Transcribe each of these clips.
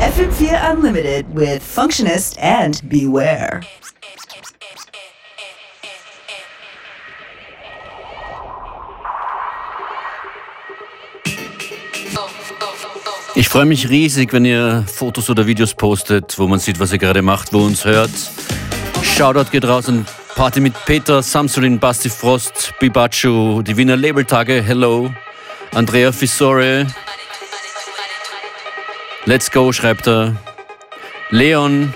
FM4 Unlimited with Functionist and Beware. Ich freue mich riesig, wenn ihr Fotos oder Videos postet, wo man sieht, was ihr gerade macht, wo uns hört. Shoutout geht raus an Party mit Peter, Samsulin, Basti Frost, Bibachu, die Wiener Labeltage, hello. Andrea Fissore. Let's go, schreibt er. Leon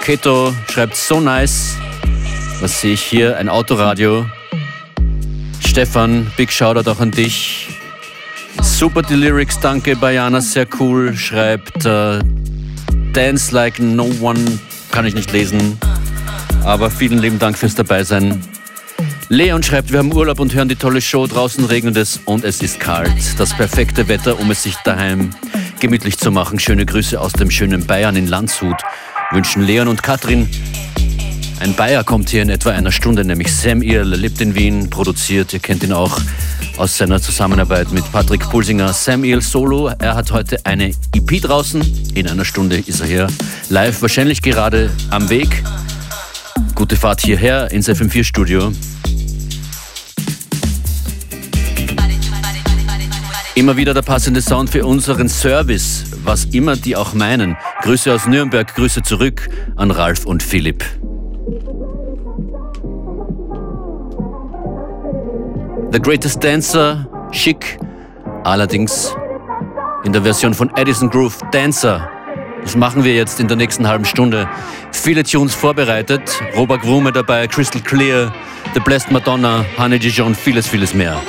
Keto schreibt so nice. Was sehe ich hier? Ein Autoradio. Stefan, big Shoutout auch an dich. Super die Lyrics, danke Bayana, sehr cool. Schreibt äh, Dance Like No One, kann ich nicht lesen. Aber vielen lieben Dank fürs Dabeisein. Leon schreibt, wir haben Urlaub und hören die tolle Show. Draußen regnet es und es ist kalt. Das perfekte Wetter, um es sich daheim gemütlich zu machen. Schöne Grüße aus dem schönen Bayern in Landshut. Wünschen Leon und Katrin. Ein Bayer kommt hier in etwa einer Stunde, nämlich Sam Earle, lebt in Wien, produziert, ihr kennt ihn auch aus seiner Zusammenarbeit mit Patrick Pulsinger. Sam Earle Solo, er hat heute eine EP draußen. In einer Stunde ist er hier live, wahrscheinlich gerade am Weg. Gute Fahrt hierher ins FM4 Studio. Immer wieder der passende Sound für unseren Service, was immer die auch meinen. Grüße aus Nürnberg, Grüße zurück an Ralf und Philipp. The Greatest Dancer, schick, allerdings in der Version von Edison Groove Dancer. Das machen wir jetzt in der nächsten halben Stunde. Viele Tunes vorbereitet, Robert Grume dabei, Crystal Clear, The Blessed Madonna, Honey Dijon, vieles, vieles mehr.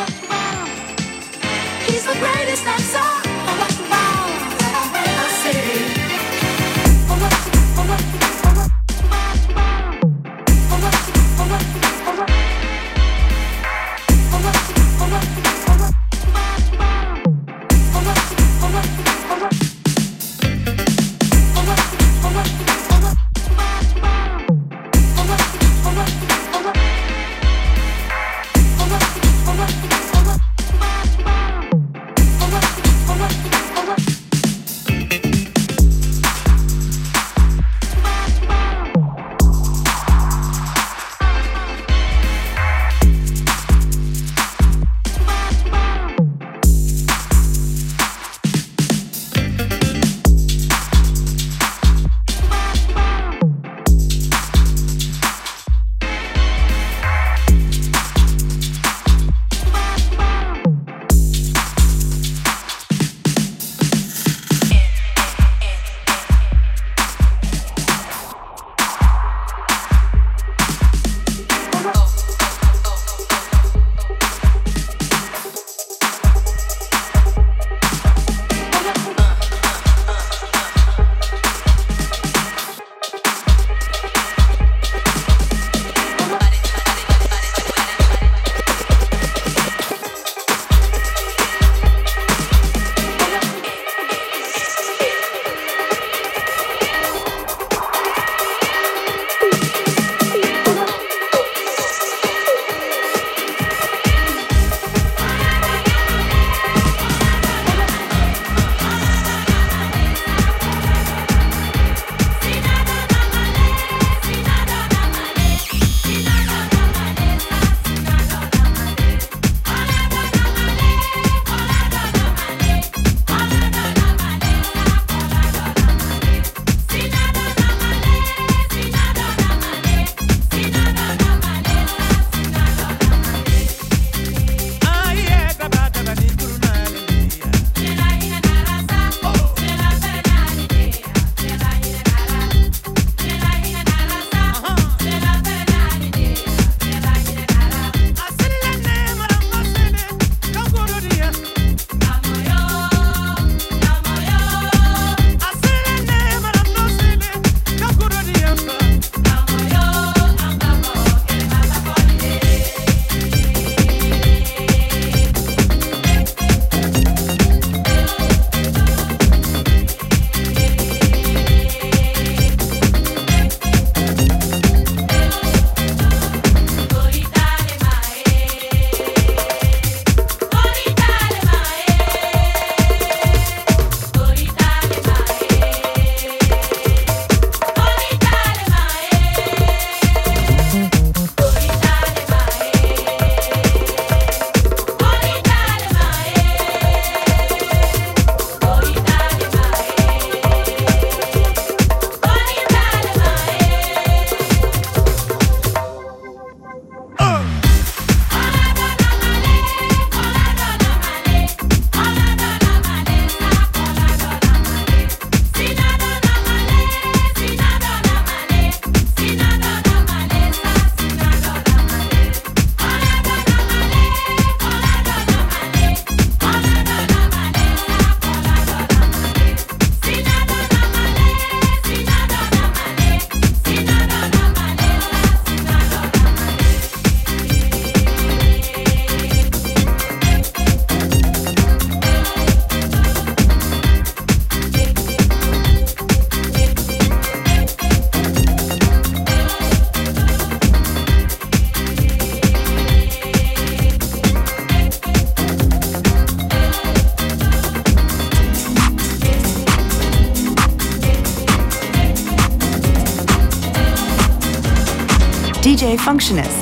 Functionist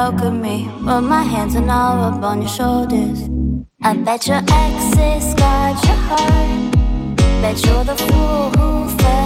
alchemy. Put my hands and all up on your shoulders. I bet your exes got your heart. Bet you're the fool who fell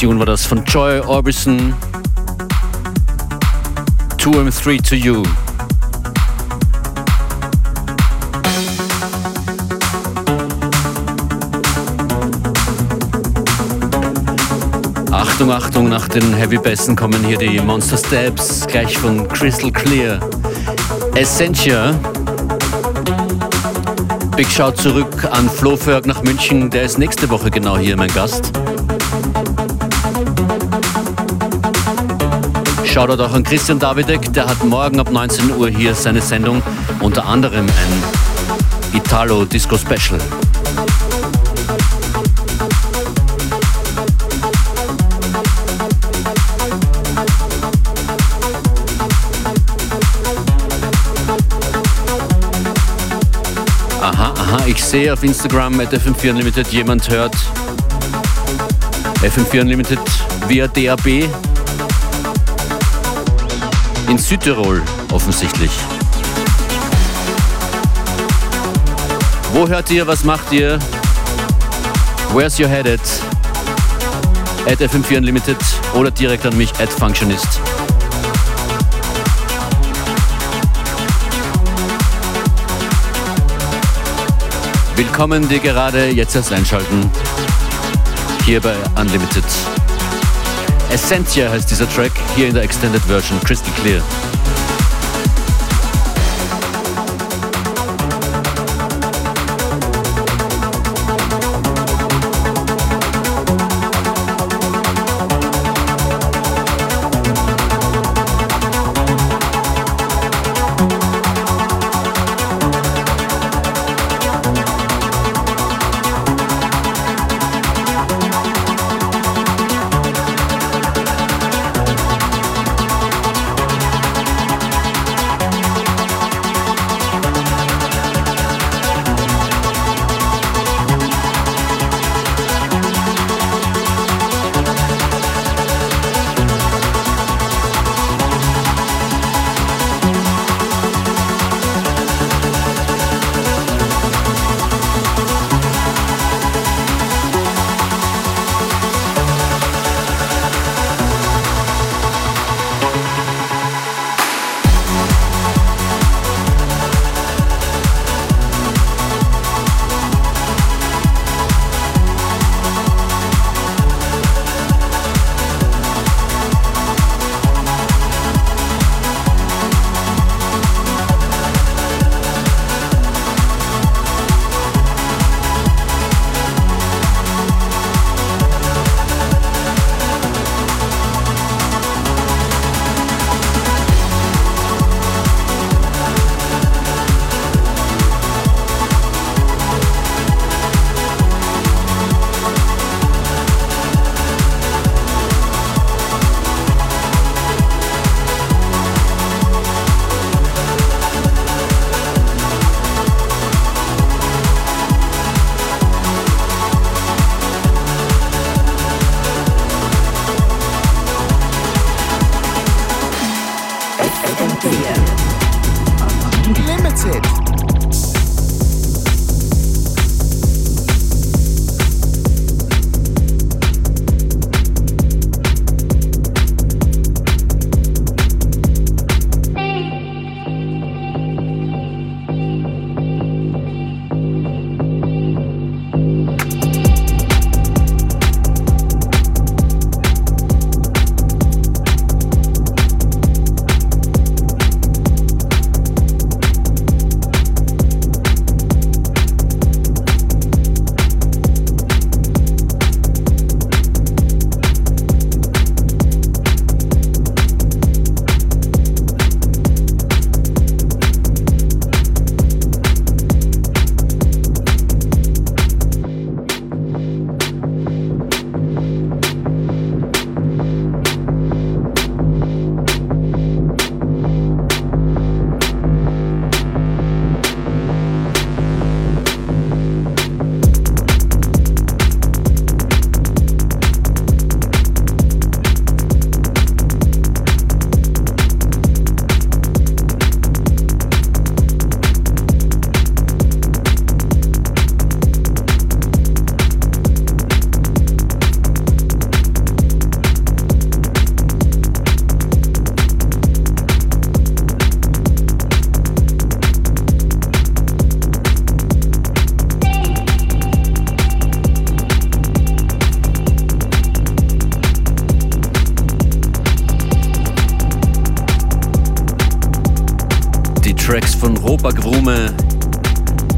Tune war das von Joy Orbison. 2 and 3 to You. Achtung, Achtung, nach den Heavy Bassen kommen hier die Monster Steps, gleich von Crystal Clear. Essentia. Big Shout zurück an Flo Ferg nach München, der ist nächste Woche genau hier mein Gast. Shoutout auch an Christian Davidek, der hat morgen ab 19 Uhr hier seine Sendung, unter anderem ein Italo Disco Special. Aha, aha, ich sehe auf Instagram at FM4 Unlimited jemand hört FM4 Unlimited via DAB in Südtirol offensichtlich. Wo hört ihr, was macht ihr? Where's your headed? At FM4 Unlimited oder direkt an mich at Functionist. Willkommen, die gerade jetzt erst einschalten. Hier bei Unlimited. Essentia heißt dieser Track, hier in der Extended Version, Crystal Clear.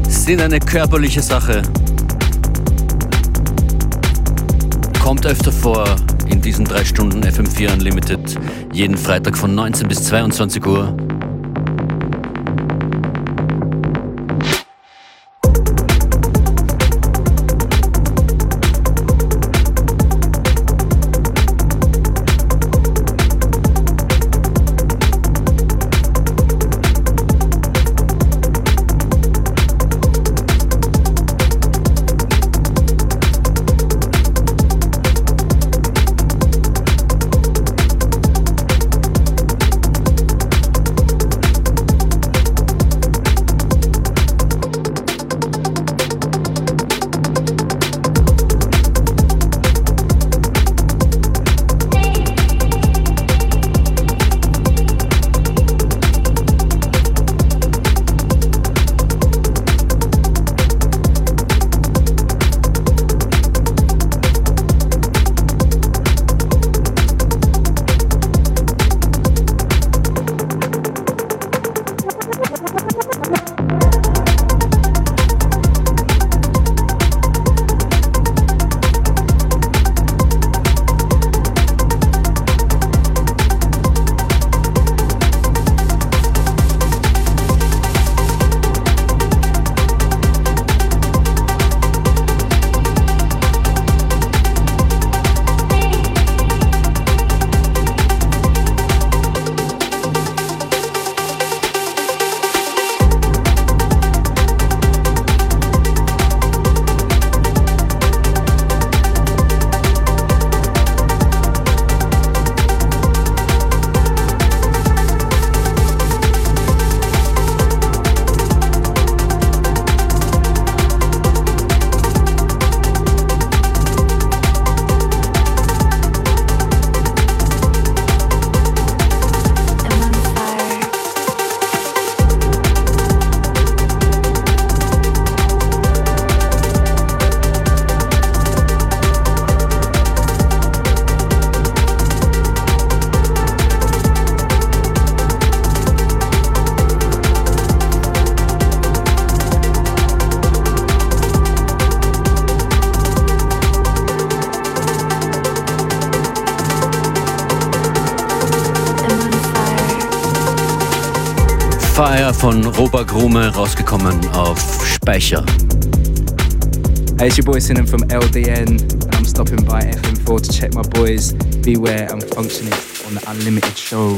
Sind eine körperliche Sache. Kommt öfter vor in diesen drei Stunden FM4 Unlimited, jeden Freitag von 19 bis 22 Uhr. Von Robert Grume rausgekommen auf Speicher. Hey, it's your boy Sinem from LDN, and I'm stopping by FM4 to check my boys Beware, I'm Functioning on the Unlimited Show.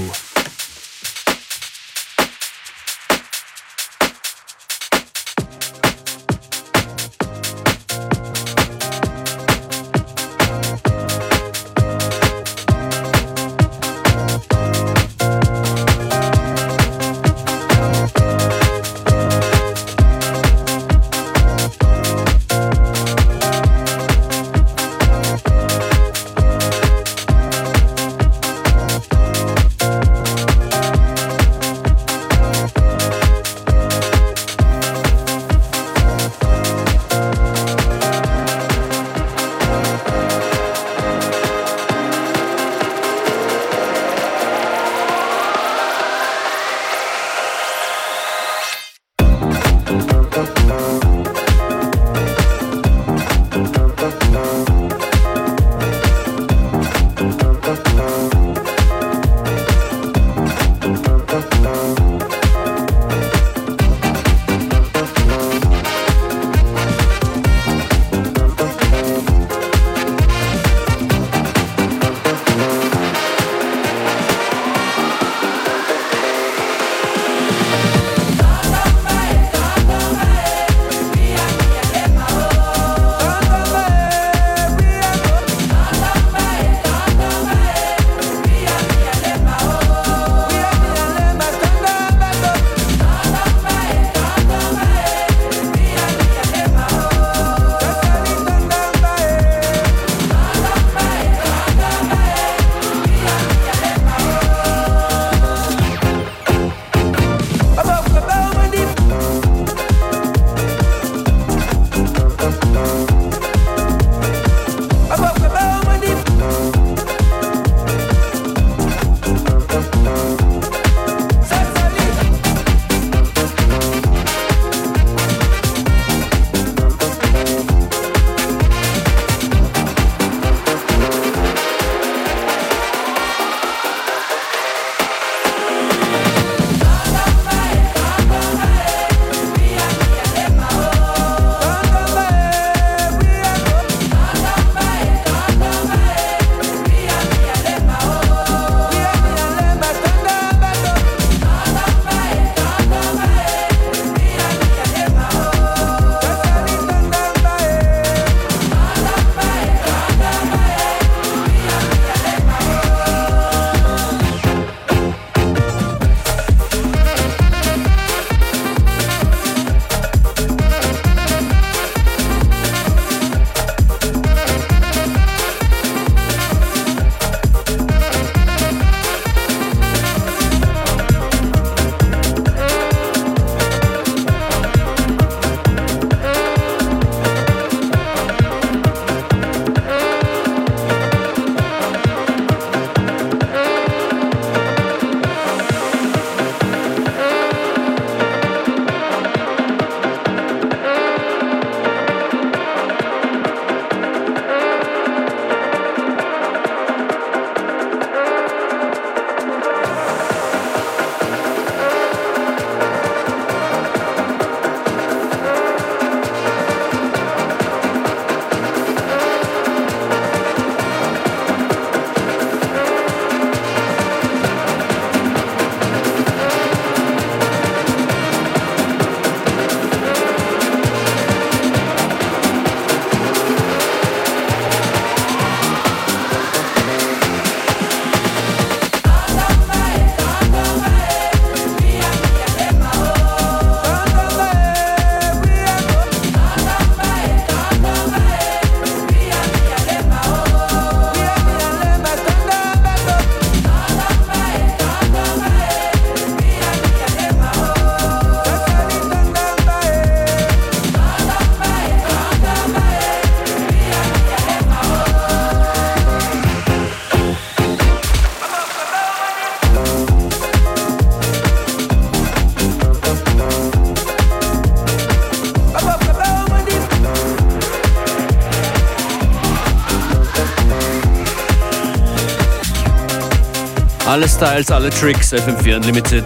Styles, alle Tricks, FM4 Unlimited.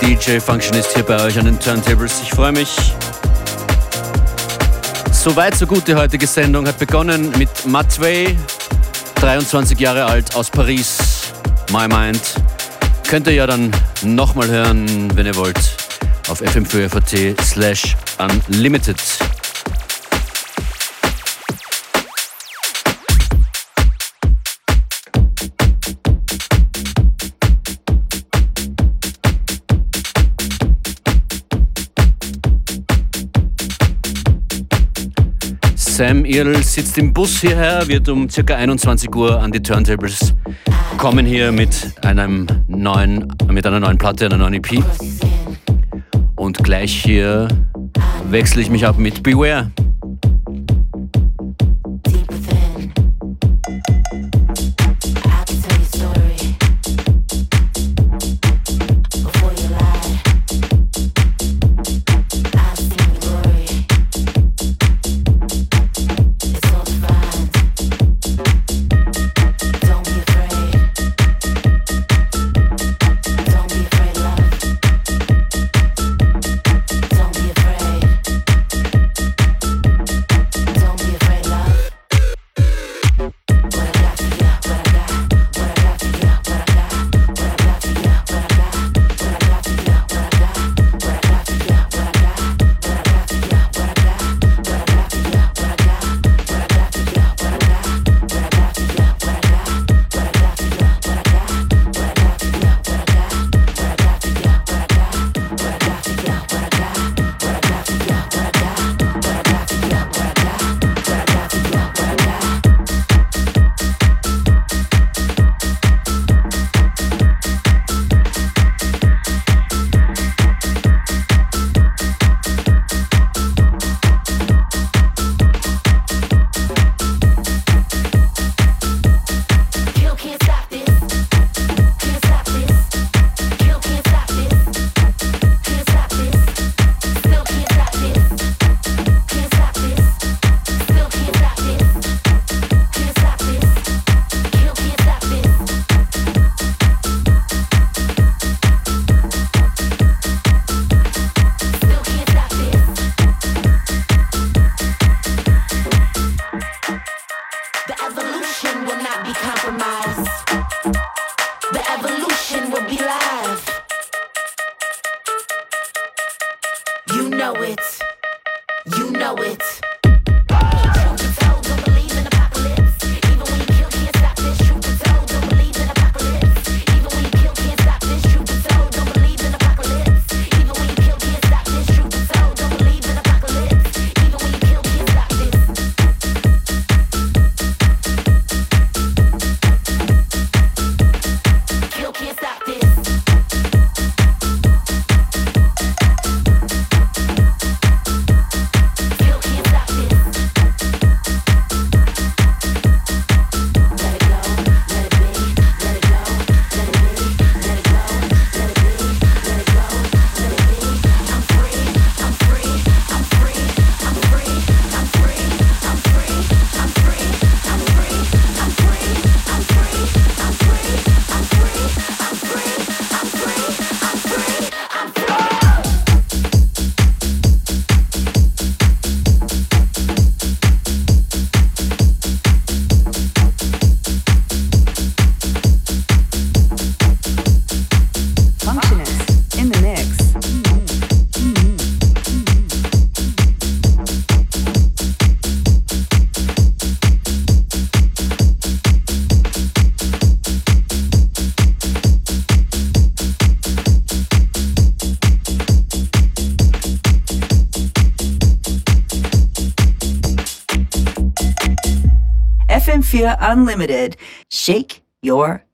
DJ Functionist hier bei euch an den Turntables. Ich freue mich. Soweit, so gut. Die heutige Sendung hat begonnen mit Matway, 23 Jahre alt aus Paris. My Mind. Könnt ihr ja dann nochmal hören, wenn ihr wollt, auf fm4fat slash unlimited. Sam Earl sitzt im Bus hierher, wird um ca. 21 Uhr an die Turntables kommen hier mit einem neuen, mit einer neuen Platte, einer neuen EP. Und gleich hier wechsle ich mich ab mit Beware. Unlimited. Shake your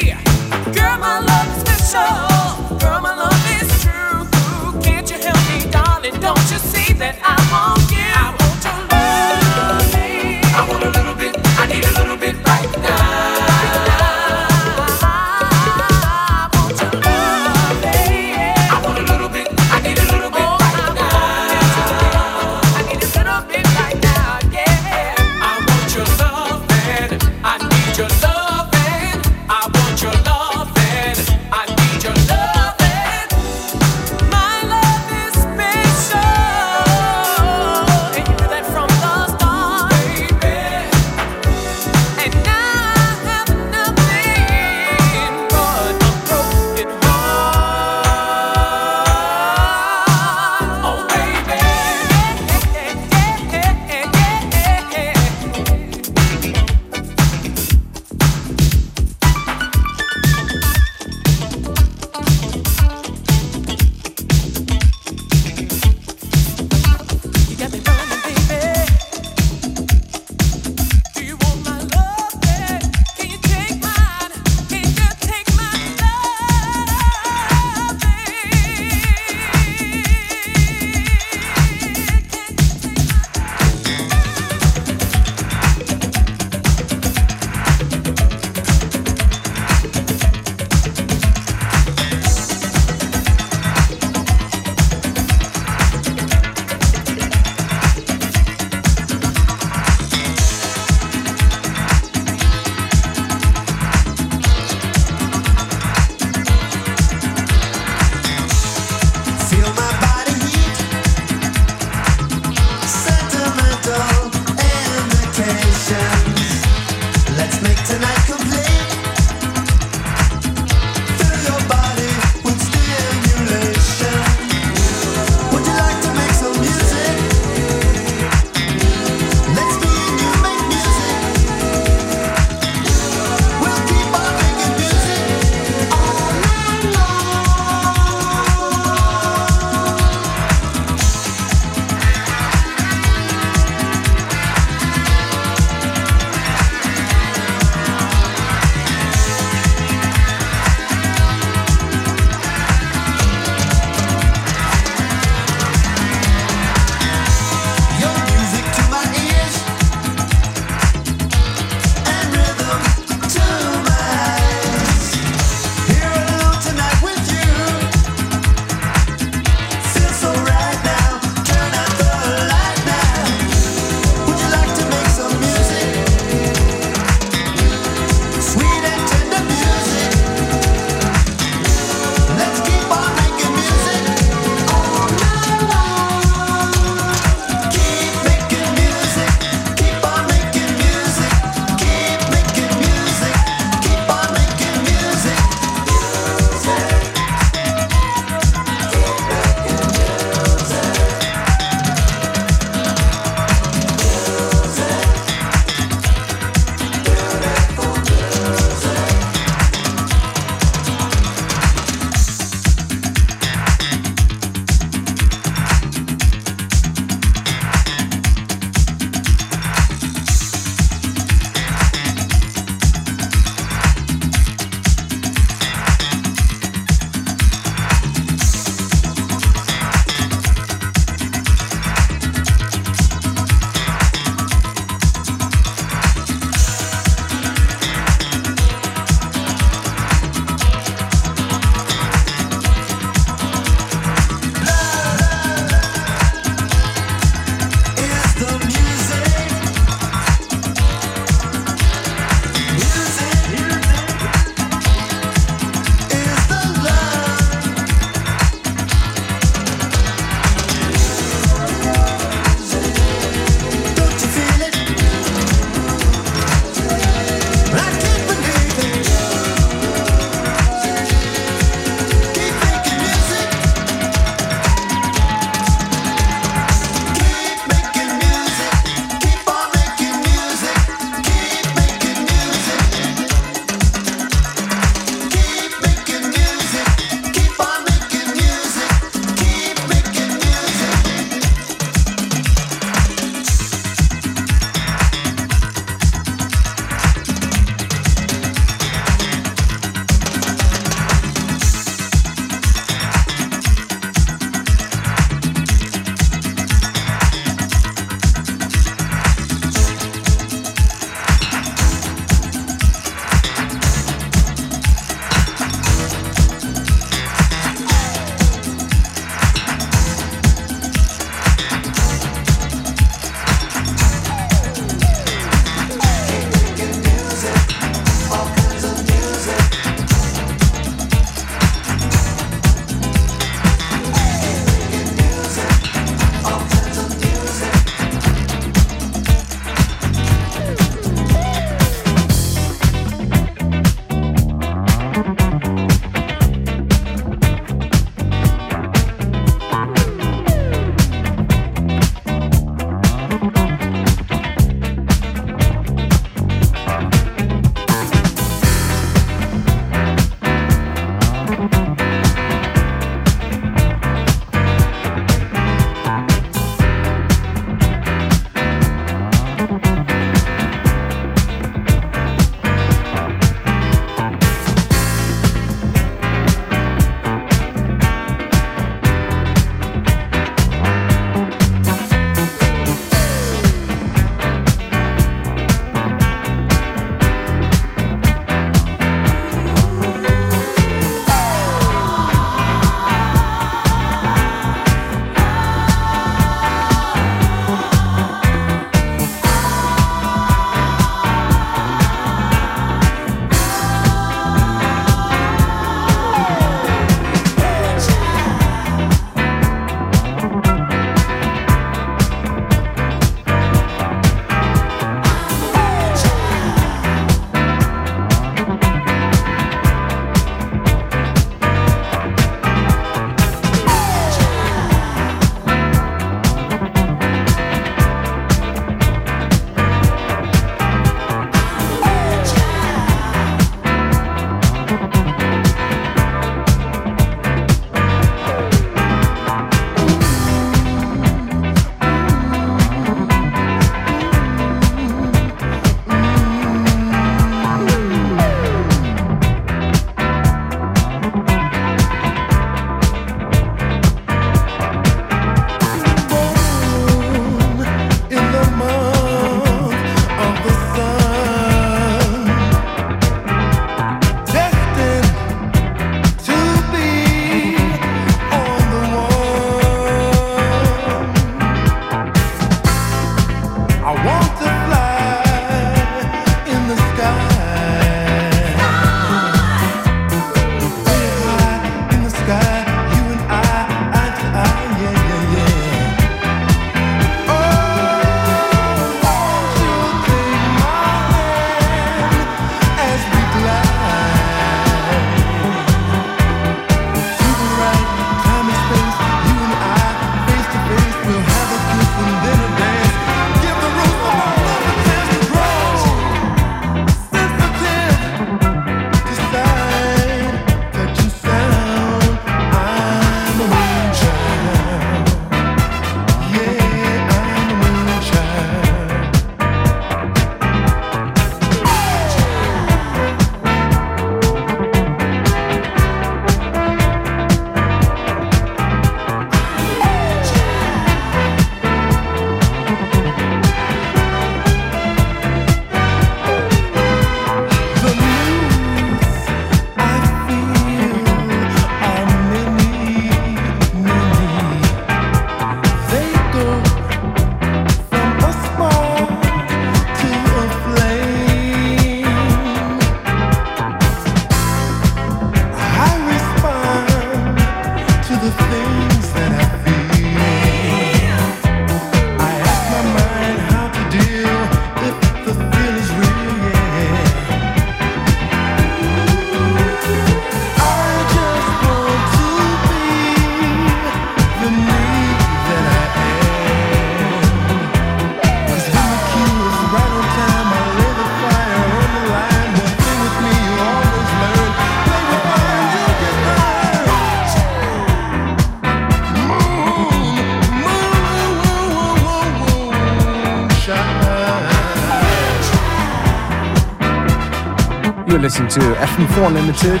You're listening to FM4 Limited.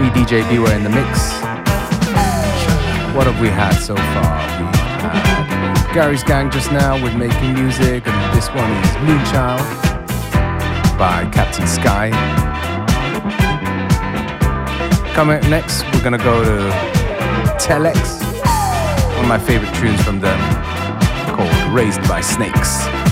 Me, DJ Beware in the mix. What have we had so far? Gary's Gang just now with Making Music, and this one is Moonchild by Captain Sky. Coming up next, we're gonna go to Telex, one of my favorite tunes from them, called Raised by Snakes.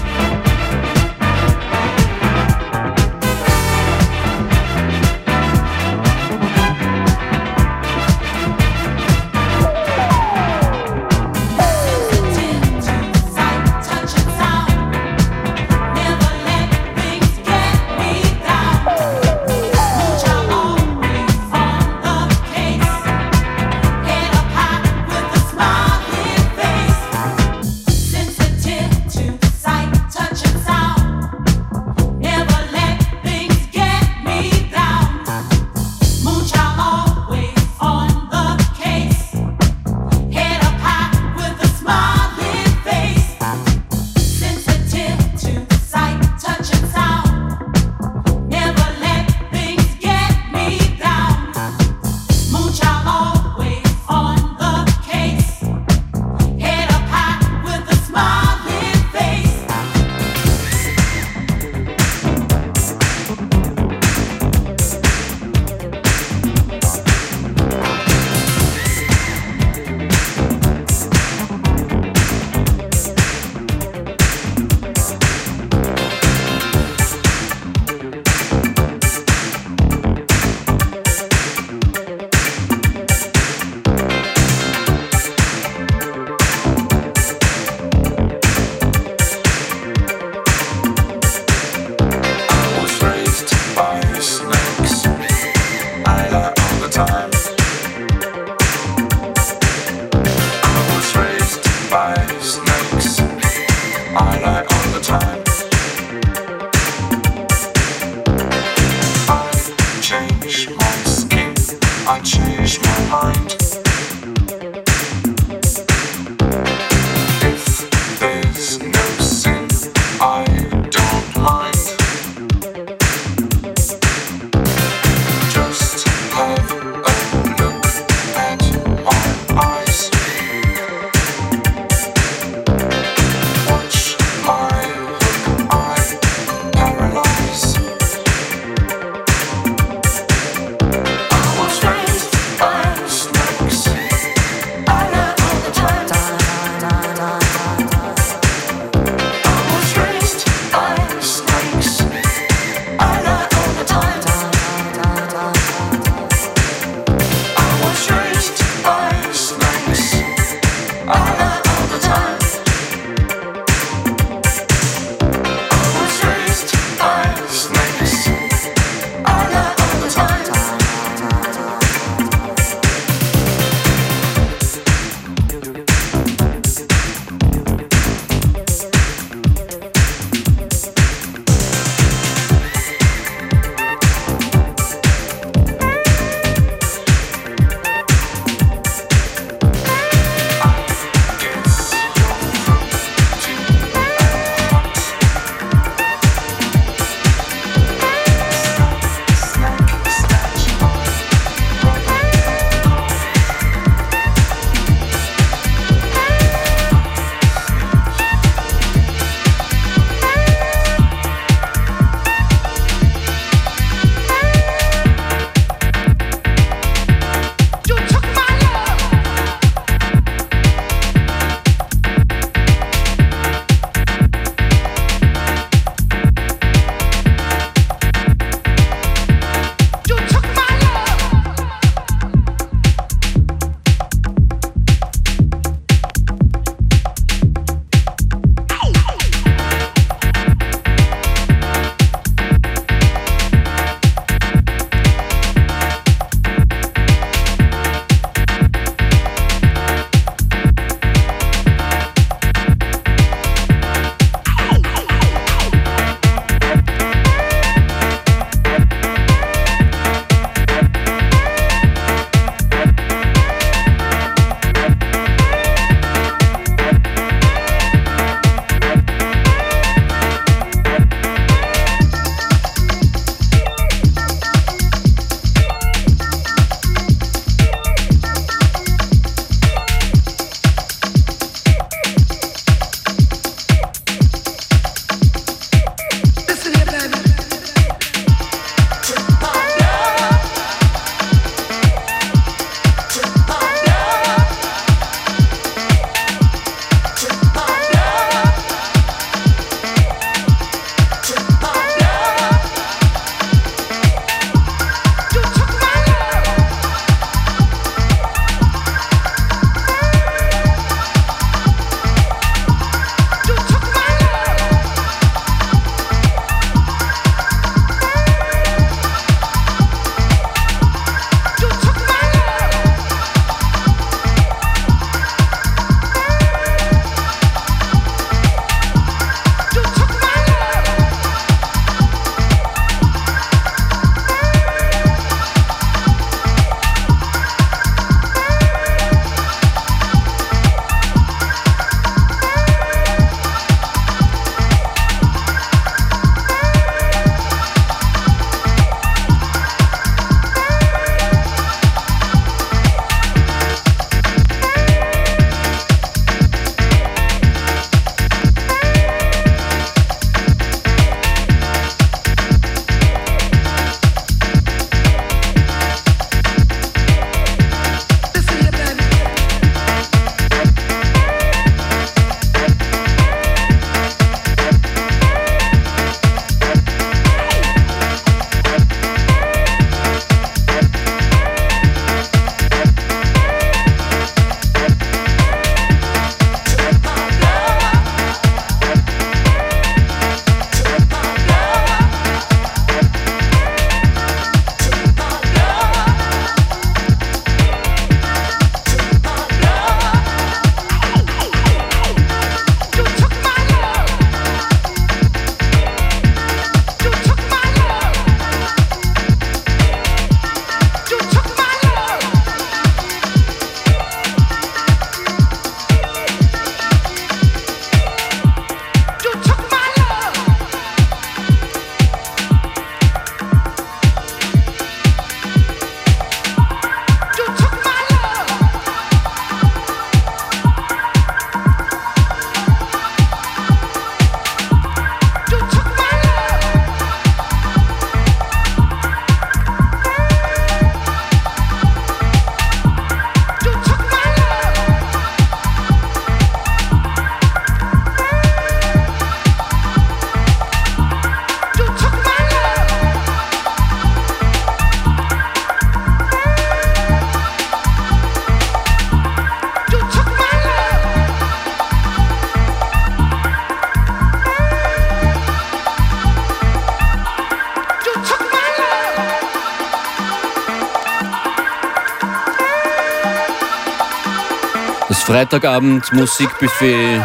Freitagabend Musikbuffet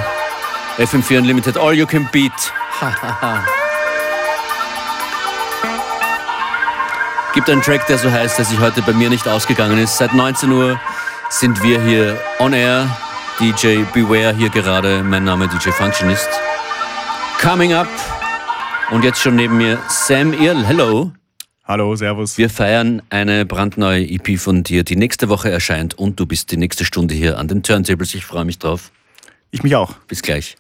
FM4 Unlimited All You Can Beat. Gibt einen Track, der so heißt, der sich heute bei mir nicht ausgegangen ist. Seit 19 Uhr sind wir hier on air. DJ Beware hier gerade. Mein Name DJ Functionist. Coming up. Und jetzt schon neben mir Sam Earl. Hello. Hallo, Servus. Wir feiern eine brandneue EP von dir, die nächste Woche erscheint und du bist die nächste Stunde hier an den Turntables. Ich freue mich drauf. Ich mich auch. Bis gleich.